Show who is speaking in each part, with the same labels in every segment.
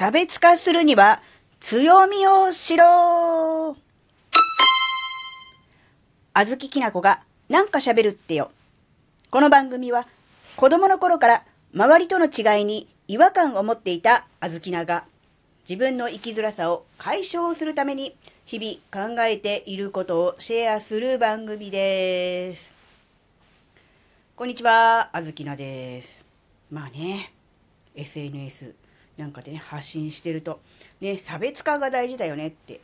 Speaker 1: 差別化するには強みをしろあずききなこがなんか喋るってよ。この番組は子供の頃から周りとの違いに違和感を持っていたあずきなが自分の生きづらさを解消するために日々考えていることをシェアする番組です。こんにちは、あずきなです。まあね、SNS なんかでね、発信してると、ね、差別化が大事だよねって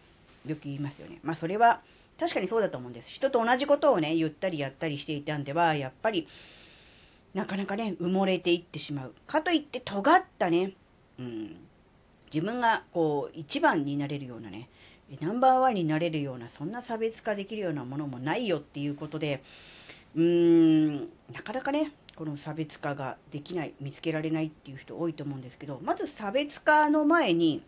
Speaker 1: よく言いますよね。まあそれは確かにそうだと思うんです。人と同じことをね、言ったりやったりしていたんでは、やっぱり、なかなかね、埋もれていってしまう。かといって尖ったね、うん、自分がこう、一番になれるようなね、ナンバーワンになれるような、そんな差別化できるようなものもないよっていうことで、うーん、なかなかね、この差別化ができない、見つけられないっていう人多いと思うんですけど、まず差別化の前に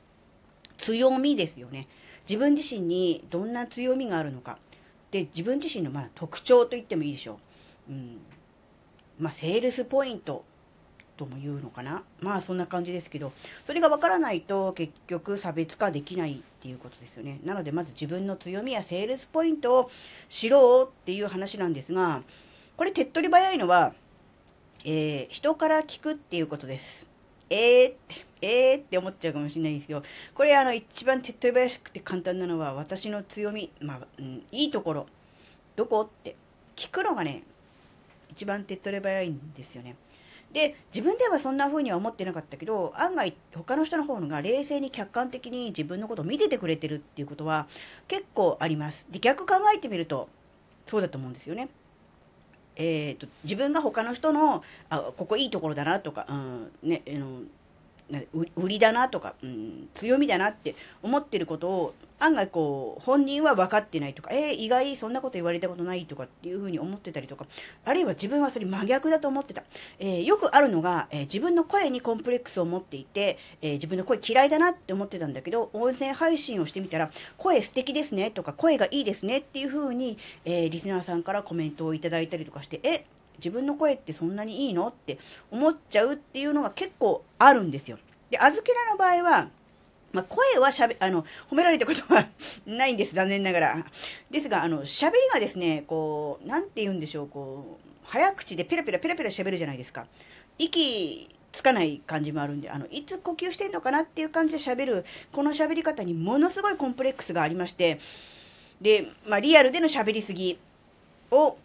Speaker 1: 強みですよね。自分自身にどんな強みがあるのか。で、自分自身のま特徴と言ってもいいでしょう。うん。まあ、セールスポイントとも言うのかな。まあ、そんな感じですけど、それがわからないと結局差別化できないっていうことですよね。なので、まず自分の強みやセールスポイントを知ろうっていう話なんですが、これ手っ取り早いのは、えー、人から聞くっていうことです。えーって、えーって思っちゃうかもしれないんですけど、これあの一番手っ取り早くて簡単なのは私の強み、まあ、うん、いいところ、どこって聞くのがね、一番手っ取り早いんですよね。で、自分ではそんな風には思ってなかったけど、案外他の人の方が冷静に客観的に自分のことを見ててくれてるっていうことは結構あります。で、逆考えてみると、そうだと思うんですよね。えーと、自分が他の人のあここいいところだなとか、うんね、あの売りだなとか、うん、強みだなって思ってることを案外こう本人は分かってないとか、えー、意外そんなこと言われたことないとかっていうふうに思ってたりとか、あるいは自分はそれ真逆だと思ってた。えー、よくあるのが、えー、自分の声にコンプレックスを持っていて、え自分の声嫌いだなって思ってたんだけど、音声配信をしてみたら、声素敵ですねとか、声がいいですねっていうふうに、えリスナーさんからコメントをいただいたりとかして、え、自分の声ってそんなにいいの？って思っちゃうっていうのが結構あるんですよ。で、あずきらの場合は、まあ、声はしゃべ、あの、褒められたことはないんです、残念ながら。ですが、あの、喋りがですね、こう、なんて言うんでしょう、こう、早口でペラペラペラペラ喋るじゃないですか。息つかない感じもあるんで、あの、いつ呼吸してんのかなっていう感じで喋る、この喋り方にものすごいコンプレックスがありまして、で、まあ、リアルでの喋りすぎを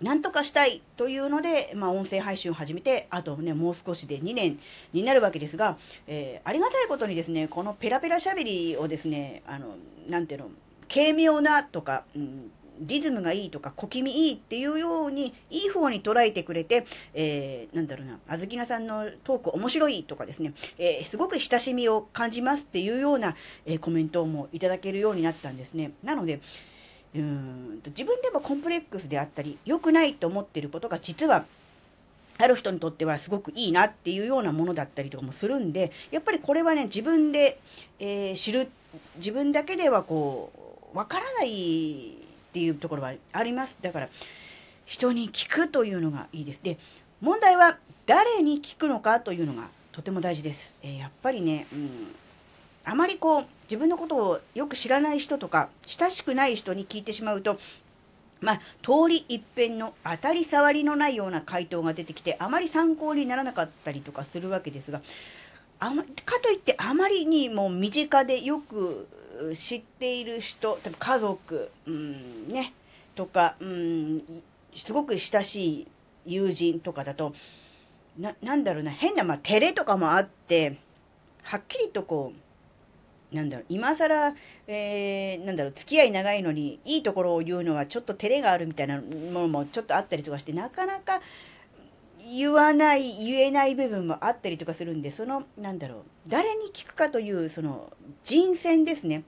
Speaker 1: なんとかしたいというので、まあ、音声配信を始めて、あとね、もう少しで2年になるわけですが、えー、ありがたいことにですね、このペラペラ喋りをですね、あの、なんていうの、軽妙なとか、うん、リズムがいいとか、小気味いいっていうように、いい方に捉えてくれて、えー、なんだろうな、あずきなさんのトーク面白いとかですね、えー、すごく親しみを感じますっていうような、えー、コメントもいただけるようになったんですね。なので、うん自分でもコンプレックスであったり、良くないと思っていることが実はある人にとってはすごくいいなっていうようなものだったりとかもするんで、やっぱりこれはね、自分で、えー、知る、自分だけではこう、わからないっていうところはあります。だから、人に聞くというのがいいです。で、問題は誰に聞くのかというのがとても大事です。えー、やっぱりね、うん、あまりこう、自分のことをよく知らない人とか、親しくない人に聞いてしまうと、まあ、通り一遍の当たり障りのないような回答が出てきて、あまり参考にならなかったりとかするわけですが、あま、かといってあまりにも身近でよく知っている人、例えば家族、うん、ね、とか、うん、すごく親しい友人とかだと、な、なんだろうな、変な、まあ、照れとかもあって、はっきりとこう、なんだろう、今更、えー、なんだろう、付き合い長いのに、いいところを言うのはちょっと照れがあるみたいなものもちょっとあったりとかして、なかなか言わない、言えない部分もあったりとかするんで、その、なんだろう、誰に聞くかという、その、人選ですね。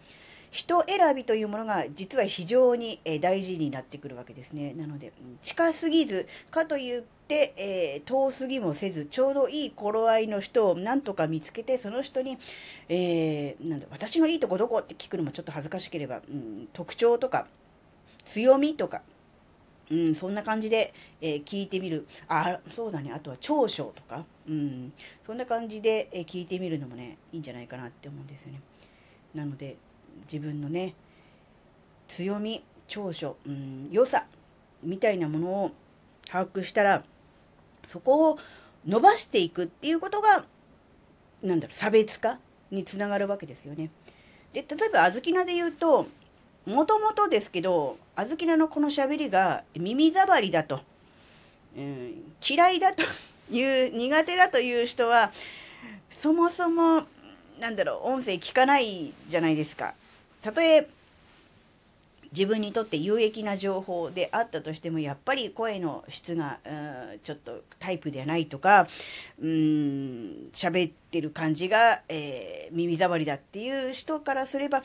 Speaker 1: 人選びというものが実は非常に大事になってくるわけですね。なので、近すぎず、かといって、えー、遠すぎもせず、ちょうどいい頃合いの人をなんとか見つけて、その人に、えー、なんだ、私のいいとこどこって聞くのもちょっと恥ずかしければ、うん、特徴とか、強みとか、うん、そんな感じで、えー、聞いてみる。あ、そうだね。あとは長所とか。うん。そんな感じで、え、聞いてみるのもね、いいんじゃないかなって思うんですよね。なので、自分のね、強み、長所、うん、良さ、みたいなものを把握したら、そこを伸ばしていくっていうことが、なんだろう、差別化につながるわけですよね。で、例えば、あずきなで言うと、もともとですけど、あずきなのこの喋りが耳障りだと、うん、嫌いだという、苦手だという人は、そもそも、なんだろう、音声聞かないじゃないですか。たとえ、自分にとって有益な情報であったとしても、やっぱり声の質が、うん、ちょっとタイプではないとか、うん、喋ってる感じが、えー、耳障りだっていう人からすれば、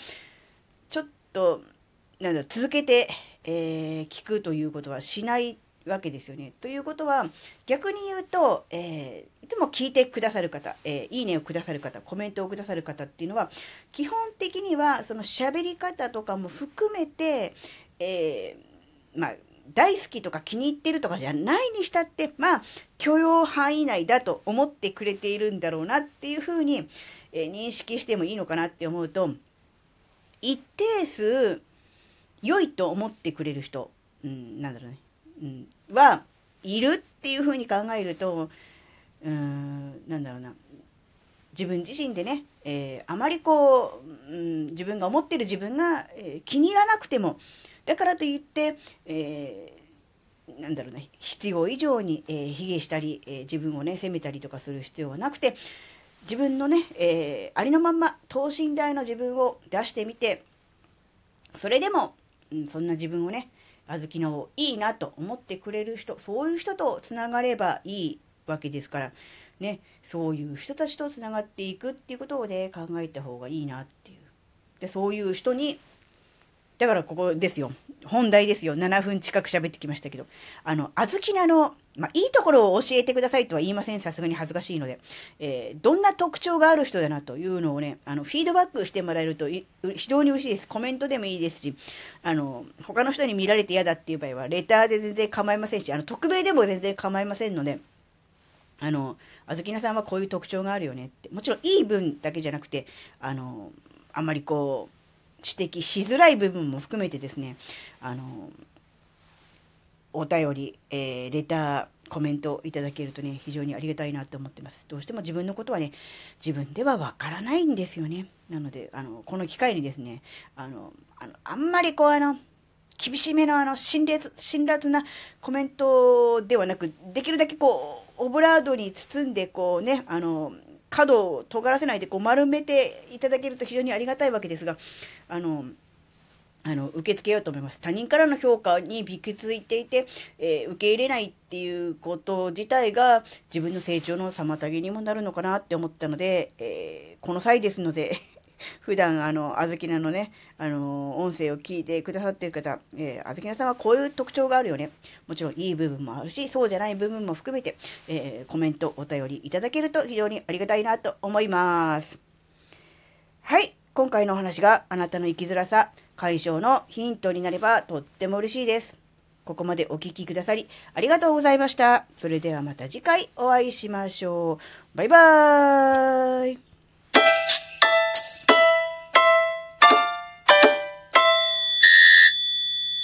Speaker 1: ちょっと、なんだ、続けて、えー、聞くということはしないわけですよね。ということは、逆に言うと、えー、いつも聞いてくださる方、えー、いいねをくださる方、コメントをくださる方っていうのは、基本的には、その喋り方とかも含めて、えー、まあ、大好きとか気に入ってるとかじゃないにしたって、まあ、許容範囲内だと思ってくれているんだろうなっていうふうに、えー、認識してもいいのかなって思うと、一定数、良いと思ってくれる人、うん、なんだろうね、は、いるっていうふうに考えると、うん、なんだろうな、自分自身でね、えー、あまりこう、うん、自分が思ってる自分が、えー、気に入らなくても、だからといって、えー、なんだろうね、必要以上に、えー、卑下したり、えー、自分をね、責めたりとかする必要はなくて、自分のね、えー、ありのまんま、等身大の自分を出してみて、それでも、うん、そんな自分をね、あずきのいいなと思ってくれる人、そういう人とつながればいいわけですから、ね、そういう人たちとつながっていくっていうことをね、考えた方がいいなっていう。で、そういう人にだからここですよ。本題ですよ。7分近く喋ってきましたけど。あの、小豆菜の、まあ、いいところを教えてくださいとは言いません。さすがに恥ずかしいので。えー、どんな特徴がある人だなというのをね、あの、フィードバックしてもらえると非常に嬉しいです。コメントでもいいですし、あの、他の人に見られて嫌だっていう場合は、レターで全然構いませんし、あの、匿名でも全然構いませんので、あの、あずきなさんはこういう特徴があるよねって。もちろんいい分だけじゃなくて、あの、あんまりこう、指摘しづらい部分も含めてですね、あの、お便り、えー、レター、コメントいただけるとね、非常にありがたいなと思ってます。どうしても自分のことはね、自分ではわからないんですよね。なので、あの、この機会にですね、あの、あのあんまりこう、あの、厳しめのあの、辛辣、辛辣なコメントではなく、できるだけこう、オブラードに包んで、こうね、あの、角を尖らせないでこう丸めていただけると非常にありがたいわけですが、あの、あの、受け付けようと思います。他人からの評価にびくついていて、えー、受け入れないっていうこと自体が自分の成長の妨げにもなるのかなって思ったので、えー、この際ですので 普段、あの、あずきなのね、あの、音声を聞いてくださってる方、えー、あずきなさんはこういう特徴があるよね。もちろんいい部分もあるし、そうじゃない部分も含めて、えー、コメント、お便りいただけると非常にありがたいなと思います。はい。今回のお話があなたの生きづらさ解消のヒントになればとっても嬉しいです。ここまでお聴きくださりありがとうございました。それではまた次回お会いしましょう。バイバーイ。